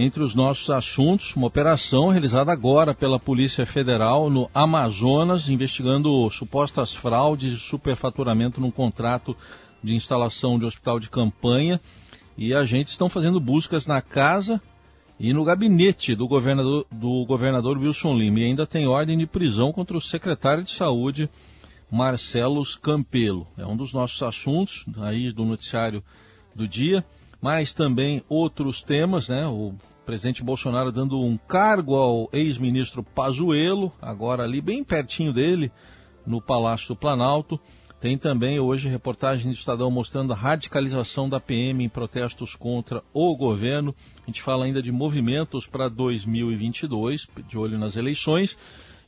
entre os nossos assuntos, uma operação realizada agora pela Polícia Federal no Amazonas, investigando supostas fraudes e superfaturamento num contrato de instalação de hospital de campanha. E agentes estão fazendo buscas na casa e no gabinete do governador, do governador Wilson Lima. E ainda tem ordem de prisão contra o secretário de Saúde, Marcelo Campelo. É um dos nossos assuntos aí do noticiário do dia, mas também outros temas, né? O presidente Bolsonaro dando um cargo ao ex-ministro Pazuello, agora ali bem pertinho dele, no Palácio do Planalto. Tem também hoje reportagem do Estadão mostrando a radicalização da PM em protestos contra o governo. A gente fala ainda de movimentos para 2022, de olho nas eleições,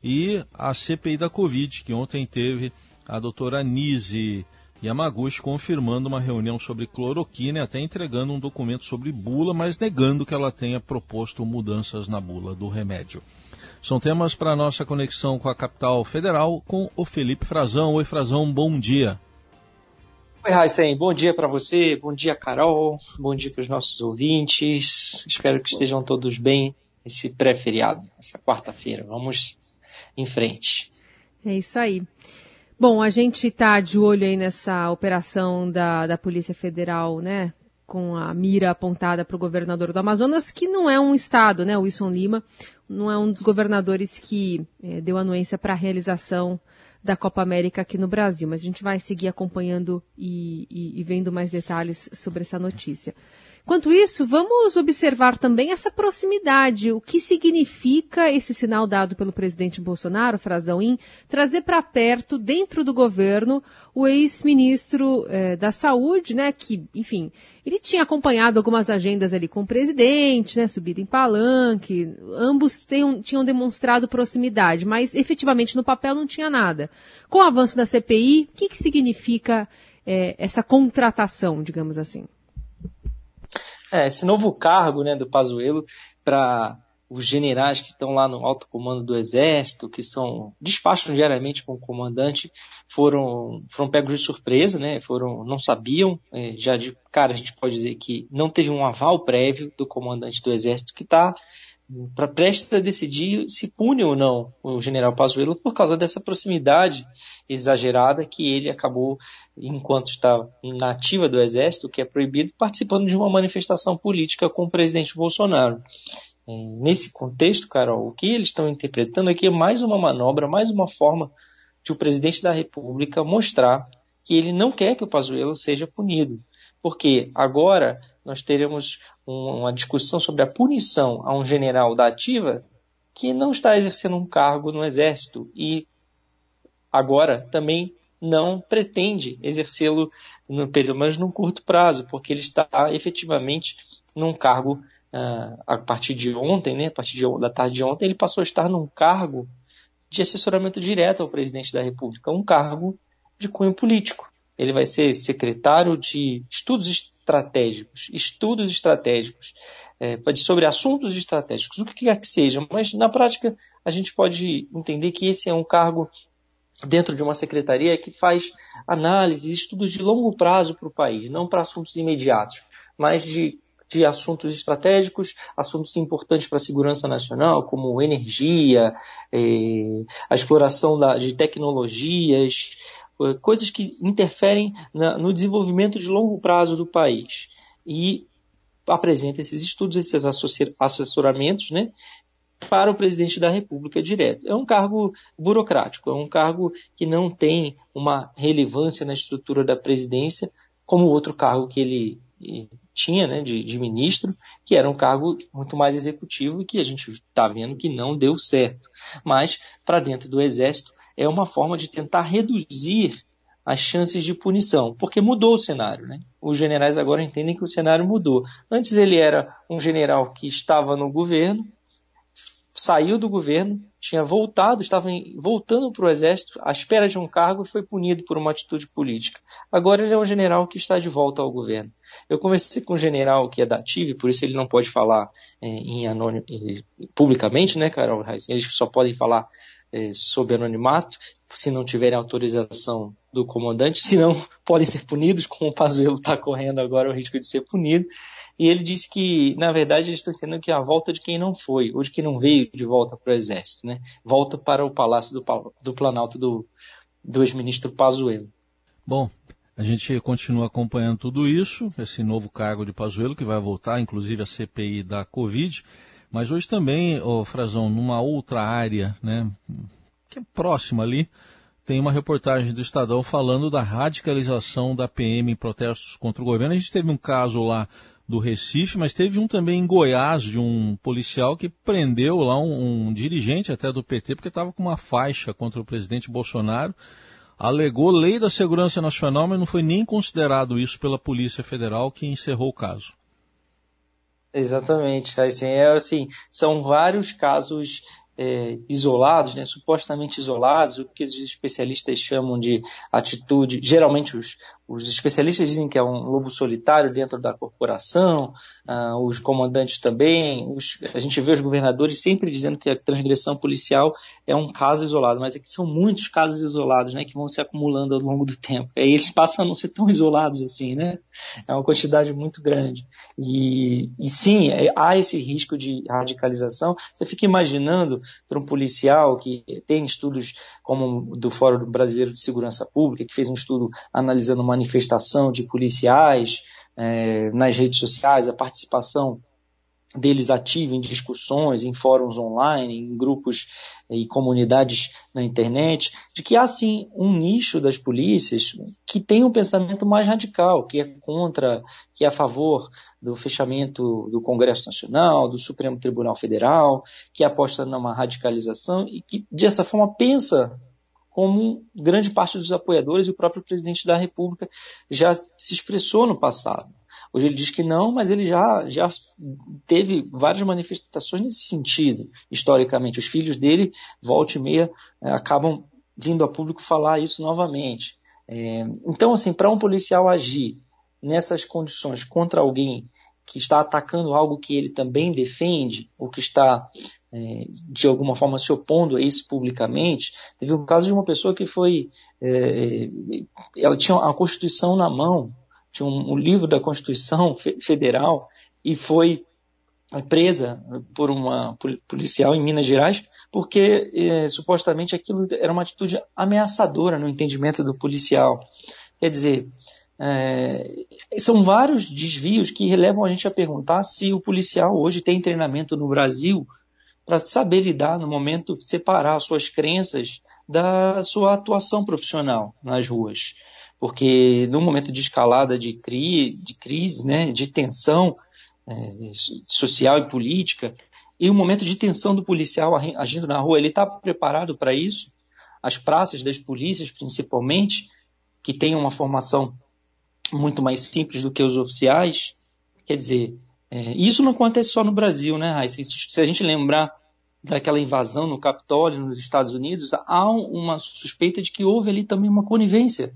e a CPI da Covid, que ontem teve a doutora Nise Yamaguchi confirmando uma reunião sobre cloroquina e até entregando um documento sobre bula, mas negando que ela tenha proposto mudanças na bula do remédio. São temas para a nossa conexão com a capital federal com o Felipe Frazão. Oi, Frazão, bom dia. Oi, Raíssen, bom dia para você, bom dia, Carol, bom dia para os nossos ouvintes. Espero que estejam todos bem esse pré-feriado, essa quarta-feira. Vamos em frente. É isso aí. Bom, a gente está de olho aí nessa operação da, da Polícia Federal, né? Com a mira apontada para o governador do Amazonas, que não é um estado, né? O Wilson Lima não é um dos governadores que é, deu anuência para a realização da Copa América aqui no Brasil, mas a gente vai seguir acompanhando e, e, e vendo mais detalhes sobre essa notícia. Enquanto isso, vamos observar também essa proximidade, o que significa esse sinal dado pelo presidente Bolsonaro, Frazão, em trazer para perto, dentro do governo, o ex-ministro eh, da Saúde, né, que, enfim, ele tinha acompanhado algumas agendas ali com o presidente, né, subido em palanque, ambos tenham, tinham demonstrado proximidade, mas efetivamente no papel não tinha nada. Com o avanço da CPI, o que, que significa eh, essa contratação, digamos assim? É, esse novo cargo né, do Pazuello para os generais que estão lá no alto comando do Exército, que são despacham diariamente com o comandante, foram, foram pegos de surpresa, né? Foram, não sabiam, é, já de cara a gente pode dizer que não teve um aval prévio do comandante do Exército que está para prestes a decidir se pune ou não o general Pazuello por causa dessa proximidade exagerada que ele acabou, enquanto está na ativa do Exército, que é proibido, participando de uma manifestação política com o presidente Bolsonaro. É, nesse contexto, Carol, o que eles estão interpretando aqui é mais uma manobra, mais uma forma de o presidente da República mostrar que ele não quer que o Pazuello seja punido. Porque agora nós teremos uma discussão sobre a punição a um general da ativa que não está exercendo um cargo no Exército e agora também não pretende exercê-lo, pelo menos num curto prazo, porque ele está efetivamente num cargo, uh, a partir de ontem, né, a partir de, da tarde de ontem, ele passou a estar num cargo de assessoramento direto ao presidente da República, um cargo de cunho político. Ele vai ser secretário de estudos estratégicos, estudos estratégicos, é, sobre assuntos estratégicos, o que quer que seja, mas na prática a gente pode entender que esse é um cargo dentro de uma secretaria que faz análise, estudos de longo prazo para o país, não para assuntos imediatos, mas de, de assuntos estratégicos, assuntos importantes para a segurança nacional, como energia, eh, a exploração da, de tecnologias, coisas que interferem na, no desenvolvimento de longo prazo do país. E apresenta esses estudos, esses assessoramentos, né, para o presidente da República direto. É um cargo burocrático, é um cargo que não tem uma relevância na estrutura da presidência, como outro cargo que ele tinha, né, de, de ministro, que era um cargo muito mais executivo e que a gente está vendo que não deu certo. Mas, para dentro do Exército, é uma forma de tentar reduzir as chances de punição, porque mudou o cenário. Né? Os generais agora entendem que o cenário mudou. Antes ele era um general que estava no governo, saiu do governo, tinha voltado, estava voltando para o exército à espera de um cargo e foi punido por uma atitude política. Agora ele é um general que está de volta ao governo. Eu conversei com um general que é da ativa, por isso ele não pode falar é, em anônimo, publicamente, né, Carol Reis? Eles só podem falar é, sob anonimato, se não tiverem autorização do comandante, senão podem ser punidos, como o Pazuello está correndo agora o risco de ser punido. E ele disse que, na verdade, eles estão entendendo que é a volta de quem não foi, ou de quem não veio de volta para o Exército, né? Volta para o Palácio do, do Planalto do, do ex-ministro Pazuello. Bom, a gente continua acompanhando tudo isso, esse novo cargo de Pazuello, que vai voltar, inclusive, a CPI da Covid. Mas hoje também, oh, Frazão, numa outra área, né, que é próxima ali, tem uma reportagem do Estadão falando da radicalização da PM em protestos contra o governo. A gente teve um caso lá do Recife, mas teve um também em Goiás de um policial que prendeu lá um, um dirigente até do PT porque estava com uma faixa contra o presidente Bolsonaro alegou lei da segurança nacional, mas não foi nem considerado isso pela Polícia Federal que encerrou o caso. Exatamente, assim, é assim, são vários casos é, isolados, né, supostamente isolados, o que os especialistas chamam de atitude, geralmente os, os especialistas dizem que é um lobo solitário dentro da corporação, uh, os comandantes também. Os, a gente vê os governadores sempre dizendo que a transgressão policial é um caso isolado, mas é que são muitos casos isolados, né, que vão se acumulando ao longo do tempo. E eles passam a não ser tão isolados assim, né? É uma quantidade muito grande. E, e sim, é, há esse risco de radicalização. Você fica imaginando para um policial que tem estudos como do Fórum Brasileiro de Segurança Pública, que fez um estudo analisando uma manifestação de policiais é, nas redes sociais, a participação deles ativa em discussões, em fóruns online, em grupos e comunidades na internet, de que há sim um nicho das polícias que tem um pensamento mais radical, que é contra, que é a favor do fechamento do Congresso Nacional, do Supremo Tribunal Federal, que aposta numa radicalização e que dessa forma pensa como grande parte dos apoiadores e o próprio presidente da República já se expressou no passado. Hoje ele diz que não, mas ele já, já teve várias manifestações nesse sentido, historicamente. Os filhos dele, volta e meia, é, acabam vindo a público falar isso novamente. É, então, assim, para um policial agir nessas condições contra alguém que está atacando algo que ele também defende, ou que está é, de alguma forma se opondo a isso publicamente. Teve um caso de uma pessoa que foi, é, ela tinha a Constituição na mão, tinha um, um livro da Constituição Federal e foi presa por uma policial em Minas Gerais porque é, supostamente aquilo era uma atitude ameaçadora no entendimento do policial. Quer dizer, é, são vários desvios que levam a gente a perguntar se o policial hoje tem treinamento no Brasil para saber lidar no momento, separar suas crenças da sua atuação profissional nas ruas. Porque no momento de escalada de, cri, de crise, né, de tensão é, social e política, e o momento de tensão do policial agindo na rua, ele está preparado para isso? As praças das polícias, principalmente, que têm uma formação muito mais simples do que os oficiais, quer dizer, é, isso não acontece só no Brasil, né, Raíssa? Se a gente lembrar daquela invasão no Capitólio, nos Estados Unidos, há uma suspeita de que houve ali também uma conivência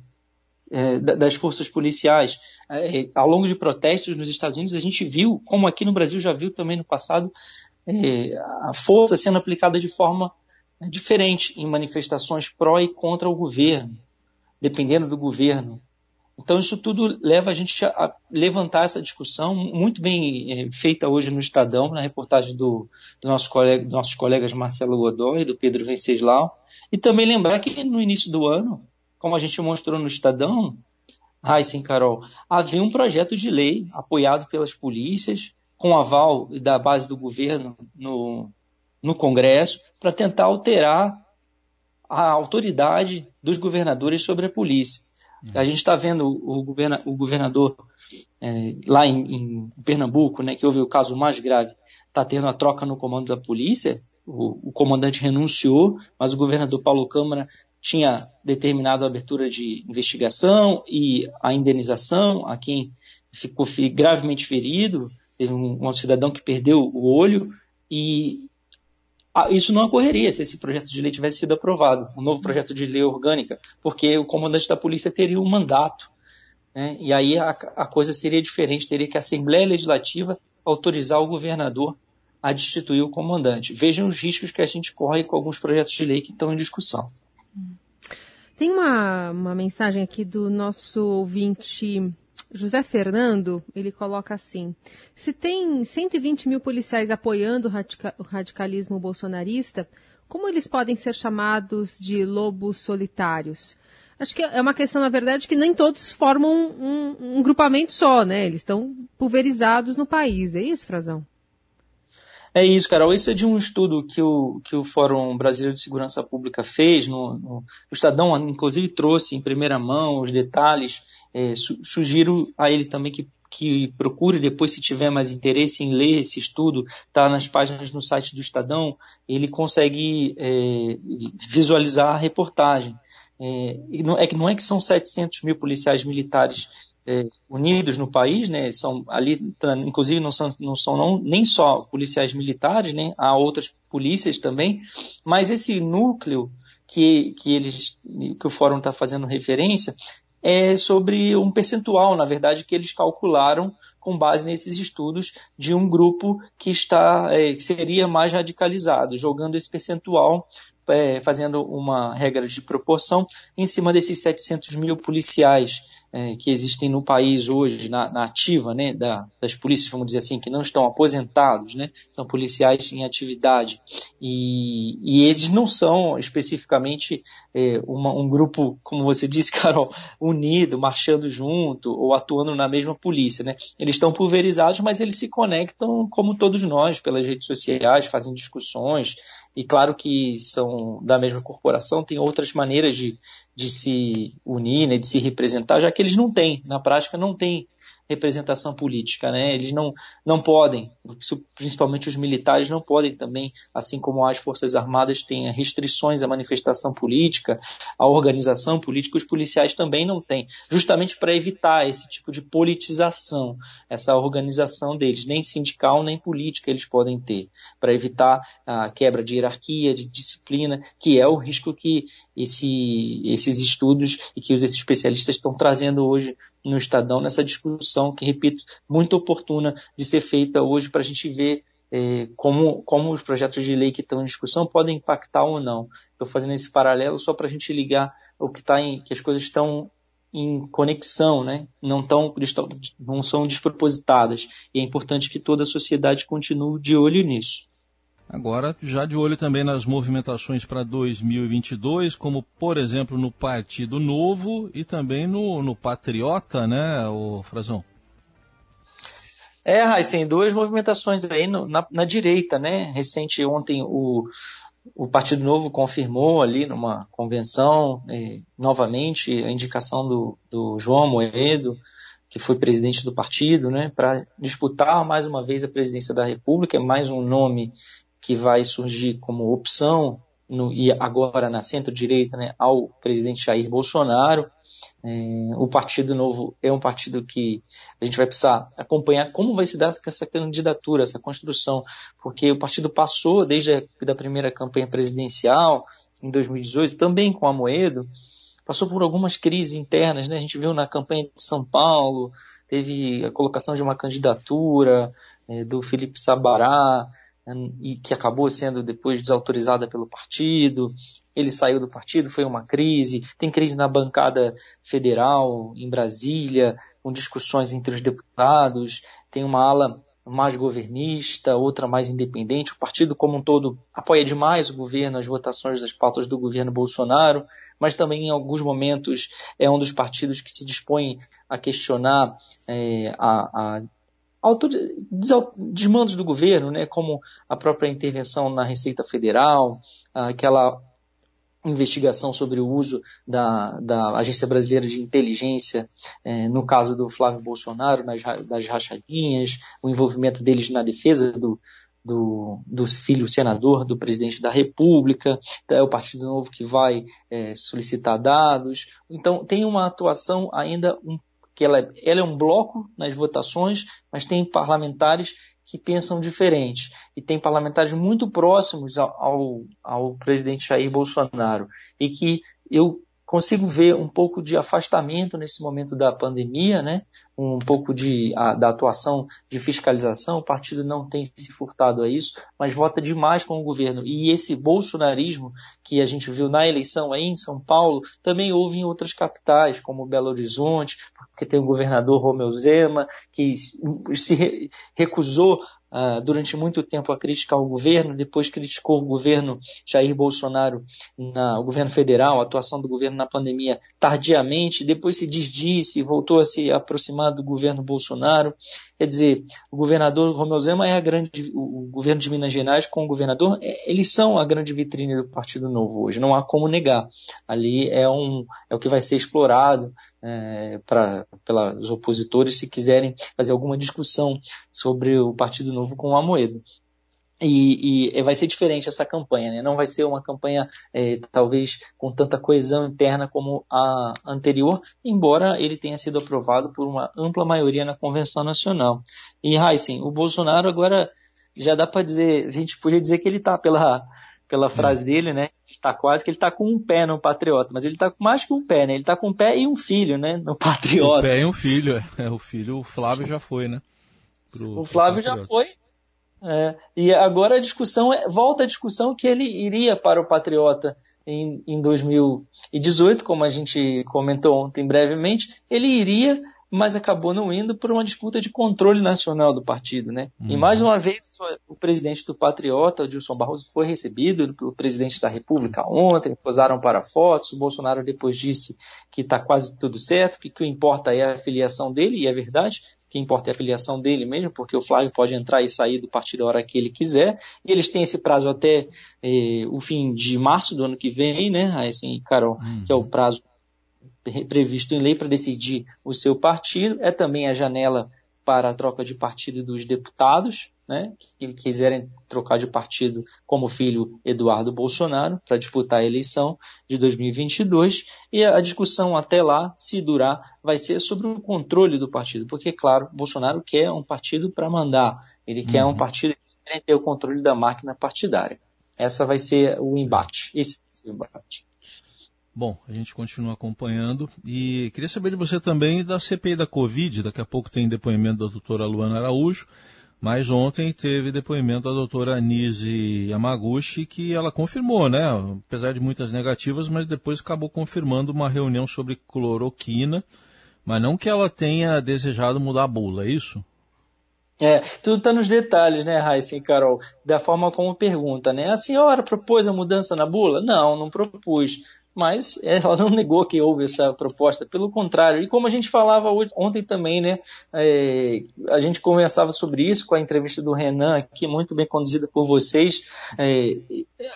é, das forças policiais. É, ao longo de protestos nos Estados Unidos, a gente viu, como aqui no Brasil já viu também no passado, é, a força sendo aplicada de forma é, diferente em manifestações pró e contra o governo, dependendo do governo. Então, isso tudo leva a gente a levantar essa discussão, muito bem é, feita hoje no Estadão, na reportagem do, do nosso colega, dos nossos colegas Marcelo Godoy e do Pedro Venceslau, e também lembrar que no início do ano, como a gente mostrou no Estadão, ai sim, Carol, havia um projeto de lei apoiado pelas polícias, com aval da base do governo no, no Congresso, para tentar alterar a autoridade dos governadores sobre a polícia. A gente está vendo o, governa, o governador é, lá em, em, Pernambuco, né, que houve o caso mais grave, está tendo a troca no comando da polícia. O, o, comandante renunciou, mas o governador Paulo Câmara tinha determinado a abertura de investigação e a indenização a quem ficou gravemente ferido. Teve um, um cidadão que perdeu o olho e isso não ocorreria se esse projeto de lei tivesse sido aprovado, um novo projeto de lei orgânica, porque o comandante da polícia teria um mandato. Né? E aí a, a coisa seria diferente, teria que a Assembleia Legislativa autorizar o governador a destituir o comandante. Vejam os riscos que a gente corre com alguns projetos de lei que estão em discussão. Tem uma, uma mensagem aqui do nosso ouvinte José Fernando, ele coloca assim: se tem 120 mil policiais apoiando o radicalismo bolsonarista, como eles podem ser chamados de lobos solitários? Acho que é uma questão, na verdade, que nem todos formam um, um grupamento só, né? Eles estão pulverizados no país. É isso, Frazão? É isso, Carol. Isso é de um estudo que o, que o Fórum Brasileiro de Segurança Pública fez. No, no o Estadão, inclusive, trouxe em primeira mão os detalhes. É, su, sugiro a ele também que, que procure depois, se tiver mais interesse em ler esse estudo, está nas páginas no site do Estadão. Ele consegue é, visualizar a reportagem. É, é que não é que são 700 mil policiais militares é, unidos no país, né? São ali, tá, inclusive não são, não são não, nem só policiais militares, né? Há outras polícias também, mas esse núcleo que, que eles, que o fórum está fazendo referência, é sobre um percentual, na verdade, que eles calcularam com base nesses estudos de um grupo que está é, que seria mais radicalizado, jogando esse percentual é, fazendo uma regra de proporção em cima desses 700 mil policiais é, que existem no país hoje, na, na ativa, né, da, das polícias, vamos dizer assim, que não estão aposentados, né, são policiais em atividade. E, e eles não são especificamente é, uma, um grupo, como você disse, Carol, unido, marchando junto ou atuando na mesma polícia. Né. Eles estão pulverizados, mas eles se conectam como todos nós, pelas redes sociais, fazem discussões, e claro que são da mesma corporação, tem outras maneiras de, de se unir, né, de se representar, já que eles não têm, na prática não têm representação política, né? Eles não, não podem, principalmente os militares não podem também, assim como as forças armadas têm restrições à manifestação política, à organização política, os policiais também não têm, justamente para evitar esse tipo de politização, essa organização deles, nem sindical nem política eles podem ter, para evitar a quebra de hierarquia, de disciplina, que é o risco que esse, esses estudos e que esses especialistas estão trazendo hoje no Estadão nessa discussão que, repito, muito oportuna de ser feita hoje para a gente ver é, como, como os projetos de lei que estão em discussão podem impactar ou não. Estou fazendo esse paralelo só para a gente ligar o que está em que as coisas estão em conexão, né? não, tão, não são despropositadas. E é importante que toda a sociedade continue de olho nisso. Agora, já de olho também nas movimentações para 2022, como, por exemplo, no Partido Novo e também no, no Patriota, né, o Frazão? É, Raíssen, duas movimentações aí no, na, na, direita, né? Recente, ontem, o, o Partido Novo confirmou ali numa convenção, eh, novamente, a indicação do, do João Moedo, que foi presidente do partido, né, para disputar mais uma vez a presidência da República, mais um nome que vai surgir como opção no, e agora na centro-direita né, ao presidente Jair Bolsonaro. É, o Partido Novo é um partido que a gente vai precisar acompanhar como vai se dar essa candidatura, essa construção, porque o partido passou desde a da primeira campanha presidencial, em 2018, também com a Moedo, passou por algumas crises internas, né? A gente viu na campanha de São Paulo, teve a colocação de uma candidatura é, do Felipe Sabará, e que acabou sendo depois desautorizada pelo partido. Ele saiu do partido, foi uma crise. Tem crise na bancada federal em Brasília, com discussões entre os deputados. Tem uma ala mais governista, outra mais independente. O partido como um todo apoia demais o governo, as votações das pautas do governo Bolsonaro, mas também em alguns momentos é um dos partidos que se dispõe a questionar é, a, a desmandos do governo, né, como a própria intervenção na Receita Federal, aquela investigação sobre o uso da, da Agência Brasileira de Inteligência, é, no caso do Flávio Bolsonaro, nas, das rachadinhas, o envolvimento deles na defesa do, do, do filho senador do presidente da República, é o Partido Novo que vai é, solicitar dados. Então, tem uma atuação ainda um que ela, ela é um bloco nas votações, mas tem parlamentares que pensam diferente. E tem parlamentares muito próximos ao, ao, ao presidente Jair Bolsonaro. E que eu consigo ver um pouco de afastamento nesse momento da pandemia, né? um pouco de, a, da atuação de fiscalização, o partido não tem se furtado a isso, mas vota demais com o governo. E esse bolsonarismo que a gente viu na eleição aí em São Paulo, também houve em outras capitais, como Belo Horizonte, porque tem o governador Romeu Zema, que se recusou uh, durante muito tempo a criticar o governo, depois criticou o governo Jair Bolsonaro, na, o governo federal, a atuação do governo na pandemia tardiamente, depois se desdisse voltou a se aproximar do governo Bolsonaro. Quer dizer, o governador Romeu Zema é a grande, o governo de Minas Gerais com o governador, é, eles são a grande vitrine do Partido Novo hoje, não há como negar. Ali é, um, é o que vai ser explorado é, para pelos opositores se quiserem fazer alguma discussão sobre o Partido Novo com o Amoedo. E, e, vai ser diferente essa campanha, né? não vai ser uma campanha é, talvez com tanta coesão interna como a anterior, embora ele tenha sido aprovado por uma ampla maioria na Convenção Nacional. E Heisen, o Bolsonaro agora já dá para dizer, a gente podia dizer que ele está pela, pela frase dele, né? Está quase que ele está com um pé no Patriota, mas ele está com mais que um pé, né? Ele está com um pé e um filho, né? No Patriota. Um pé e um filho, é. O filho, o Flávio já foi, né? Pro, o Flávio já foi, é, e agora a discussão é, volta a discussão que ele iria para o Patriota em, em 2018, como a gente comentou ontem brevemente, ele iria, mas acabou não indo por uma disputa de controle nacional do partido, né? Uhum. E mais uma vez o presidente do Patriota, o Dilson Barroso, foi recebido pelo presidente da República ontem, posaram para fotos, o Bolsonaro depois disse que está quase tudo certo, que o que importa é a filiação dele, e é verdade, que importa é a filiação dele mesmo, porque o Flávio pode entrar e sair do partido a hora que ele quiser, e eles têm esse prazo até eh, o fim de março do ano que vem, né, assim, Carol, uhum. que é o prazo previsto em lei para decidir o seu partido, é também a janela para a troca de partido dos deputados, né, que quiserem trocar de partido como filho Eduardo Bolsonaro para disputar a eleição de 2022 e a discussão até lá, se durar, vai ser sobre o controle do partido, porque claro, Bolsonaro quer um partido para mandar, ele uhum. quer um partido que ter o controle da máquina partidária. Essa vai ser o embate, esse vai ser o embate. Bom, a gente continua acompanhando e queria saber de você também da CPI da Covid. Daqui a pouco tem depoimento da doutora Luana Araújo. Mas ontem teve depoimento da doutora Nise Yamaguchi, que ela confirmou, né? Apesar de muitas negativas, mas depois acabou confirmando uma reunião sobre cloroquina, mas não que ela tenha desejado mudar a bula, é isso? É, tudo está nos detalhes, né, Raíssa e Carol? Da forma como pergunta, né? A senhora propôs a mudança na bula? Não, não propus mas ela não negou que houve essa proposta, pelo contrário. E como a gente falava ontem também, né, é, a gente conversava sobre isso com a entrevista do Renan, aqui muito bem conduzida por vocês. É,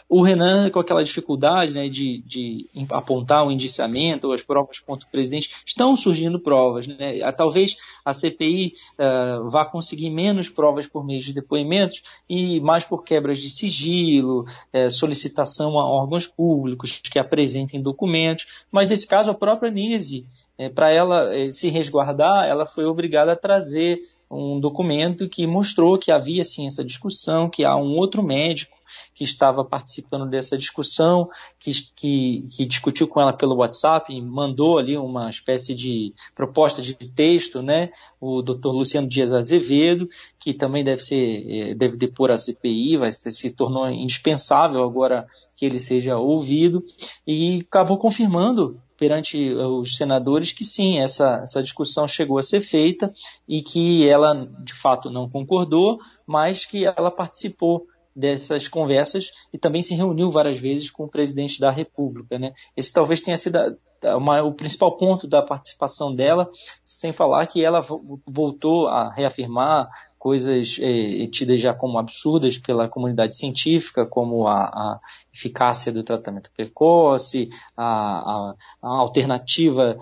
o Renan, com aquela dificuldade né, de, de apontar o indiciamento, as provas contra o presidente, estão surgindo provas. Né? Talvez a CPI uh, é, vá conseguir menos provas por meio de depoimentos e mais por quebras de sigilo, uh, solicitação a órgãos públicos que apresentem em documentos, mas nesse caso a própria Nise, é, para ela é, se resguardar, ela foi obrigada a trazer um documento que mostrou que havia sim essa discussão, que há um outro médico que estava participando dessa discussão, que, que, que, discutiu com ela pelo WhatsApp, e mandou ali uma espécie de proposta de texto, né? O Dr. Luciano Dias Azevedo, que também deve ser, eh, deve depor a CPI, vai se tornou indispensável agora que ele seja ouvido, e acabou confirmando perante os senadores que sim, essa, essa discussão chegou a ser feita e que ela de fato não concordou, mas que ela participou dessas conversas e também se reuniu várias vezes com o presidente da República. Né? Esse talvez tenha sido uma, o principal ponto da participação dela, sem falar que ela voltou a reafirmar coisas eh, tidas já como absurdas pela comunidade científica, como a, a eficácia do tratamento precoce, a, a, a alternativa,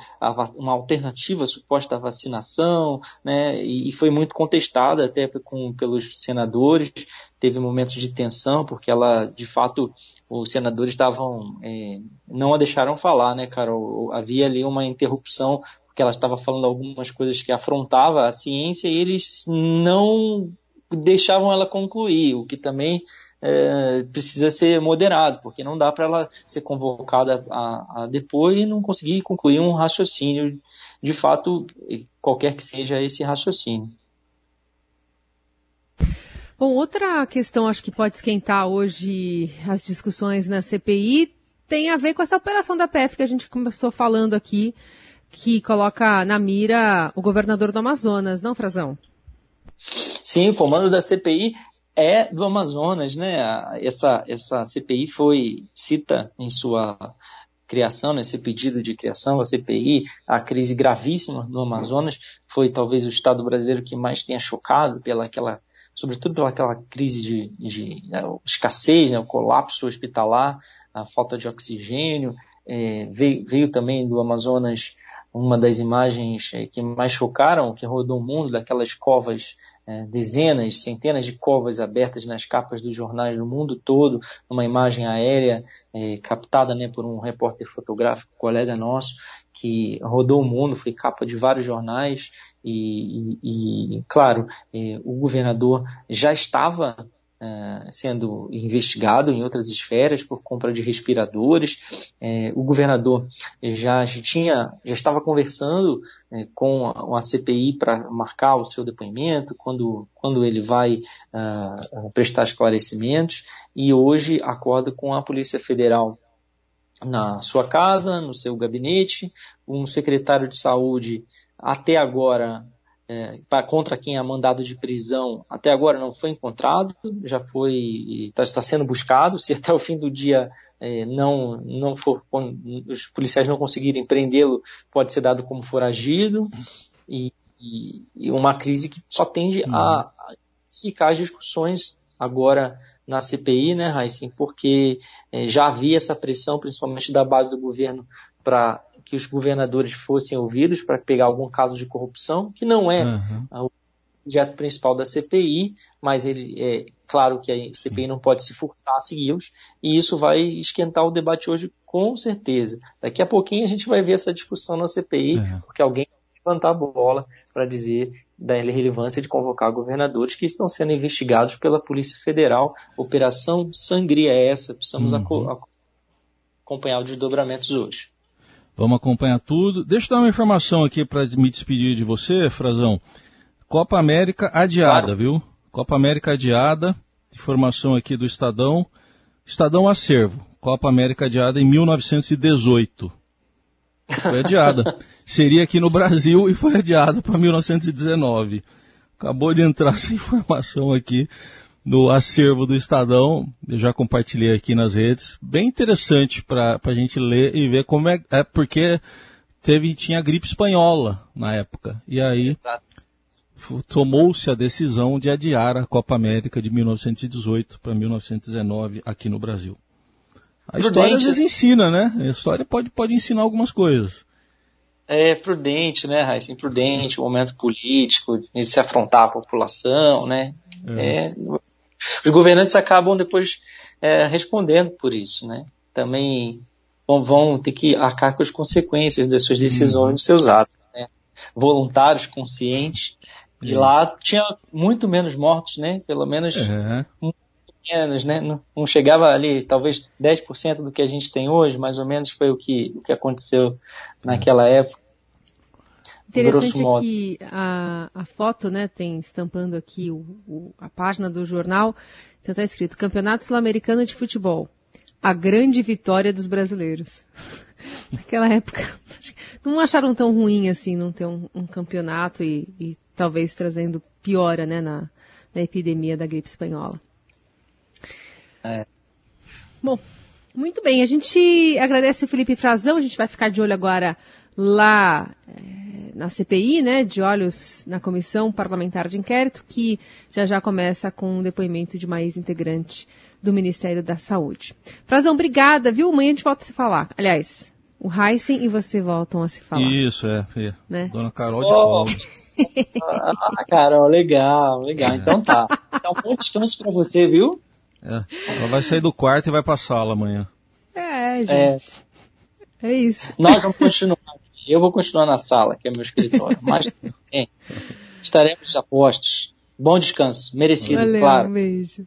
uma alternativa suposta à vacinação, né, e, e foi muito contestada até com, pelos senadores, teve momentos de tensão, porque ela, de fato, os senadores estavam, é, não a deixaram falar, né, Carol? Havia ali uma interrupção porque ela estava falando algumas coisas que afrontava a ciência e eles não deixavam ela concluir, o que também é, precisa ser moderado, porque não dá para ela ser convocada a, a depois e não conseguir concluir um raciocínio, de fato, qualquer que seja esse raciocínio. Bom, outra questão acho que pode esquentar hoje as discussões na CPI tem a ver com essa operação da PF que a gente começou falando aqui, que coloca na mira o governador do Amazonas, não, Frazão? Sim, o comando da CPI é do Amazonas, né? Essa, essa CPI foi, cita em sua criação, nesse pedido de criação da CPI, a crise gravíssima do Amazonas foi talvez o Estado brasileiro que mais tenha chocado pela aquela, sobretudo pela aquela crise de, de né, escassez, né, o colapso hospitalar, a falta de oxigênio, é, veio, veio também do Amazonas uma das imagens é, que mais chocaram, que rodou o mundo, daquelas covas, é, dezenas, centenas de covas abertas nas capas dos jornais do mundo todo, uma imagem aérea é, captada né, por um repórter fotográfico, colega nosso, que rodou o mundo, foi capa de vários jornais e, e, e claro, o governador já estava Uh, sendo investigado em outras esferas por compra de respiradores. Uh, o governador já, tinha, já estava conversando uh, com a, CPI para marcar o seu depoimento, quando, quando ele vai prestar esclarecimentos, e hoje acorda com a Polícia Federal na sua casa, no seu gabinete, um secretário de saúde até agora é, contra quem há mandado de prisão até agora não foi encontrado, já foi está, está sendo buscado. Se até o fim do dia é, não não for os policiais não conseguirem prendê-lo, pode ser dado como foragido e, e, e uma crise que só tende uhum. a, a as discussões agora na CPI, né, Heisen, porque é, já havia essa pressão, principalmente da base do governo, para que os governadores fossem ouvidos para pegar algum caso de corrupção, que não é uhum. o objeto principal da CPI, mas ele é claro que a CPI não pode se furtar a segui-los, e isso vai esquentar o debate hoje com certeza. Daqui a pouquinho a gente vai ver essa discussão na CPI, uhum. porque alguém vai levantar a bola para dizer da relevância de convocar governadores que estão sendo investigados pela Polícia Federal. Operação Sangria é essa, precisamos uhum. acompanhar os desdobramentos hoje. Vamos acompanhar tudo. Deixa eu dar uma informação aqui para me despedir de você, Frazão. Copa América adiada, claro. viu? Copa América adiada. Informação aqui do Estadão. Estadão Acervo. Copa América adiada em 1918. Foi adiada. Seria aqui no Brasil e foi adiada para 1919. Acabou de entrar essa informação aqui do acervo do Estadão, eu já compartilhei aqui nas redes, bem interessante para a gente ler e ver como é, é porque teve tinha gripe espanhola na época e aí tomou-se a decisão de adiar a Copa América de 1918 para 1919 aqui no Brasil. A prudente. história às vezes ensina, né? A história pode, pode ensinar algumas coisas. É prudente, né, Raíssa? Imprudente, o momento político, de se afrontar a população, né? É. é os governantes acabam depois é, respondendo por isso, né? Também vão, vão, ter que arcar com as consequências das suas decisões, uhum. dos seus atos, né? Voluntários, conscientes. E lá tinha muito menos mortos, né? Pelo menos uhum. menos, né? Não, não, chegava ali, talvez 10% do que a gente tem hoje, mais ou menos foi o que, o que aconteceu naquela época. Interessante é que a, a foto, né, tem estampando aqui o, o, a página do jornal, então está escrito Campeonato Sul-Americano de Futebol. A grande vitória dos brasileiros. Naquela época, não acharam tão ruim assim não ter um, um campeonato e, e, talvez trazendo piora, né, na, na epidemia da gripe espanhola. É. Bom, muito bem. A gente agradece o Felipe Frazão. A gente vai ficar de olho agora lá. É na CPI, né, de olhos na Comissão Parlamentar de Inquérito, que já já começa com o um depoimento de uma ex-integrante do Ministério da Saúde. Frazão, obrigada, viu? Amanhã a gente volta a se falar. Aliás, o Heisen e você voltam a se falar. Isso, é. é. Né? Dona Carol de volta. ah, Carol, legal, legal. Então tá. Então, bom descanso pra você, viu? É. Ela vai sair do quarto e vai pra sala amanhã. É, gente. É, é isso. Nós vamos continuar eu vou continuar na sala, que é meu escritório, mas estaremos a postos. Bom descanso, merecido, Valeu, claro. Um beijo.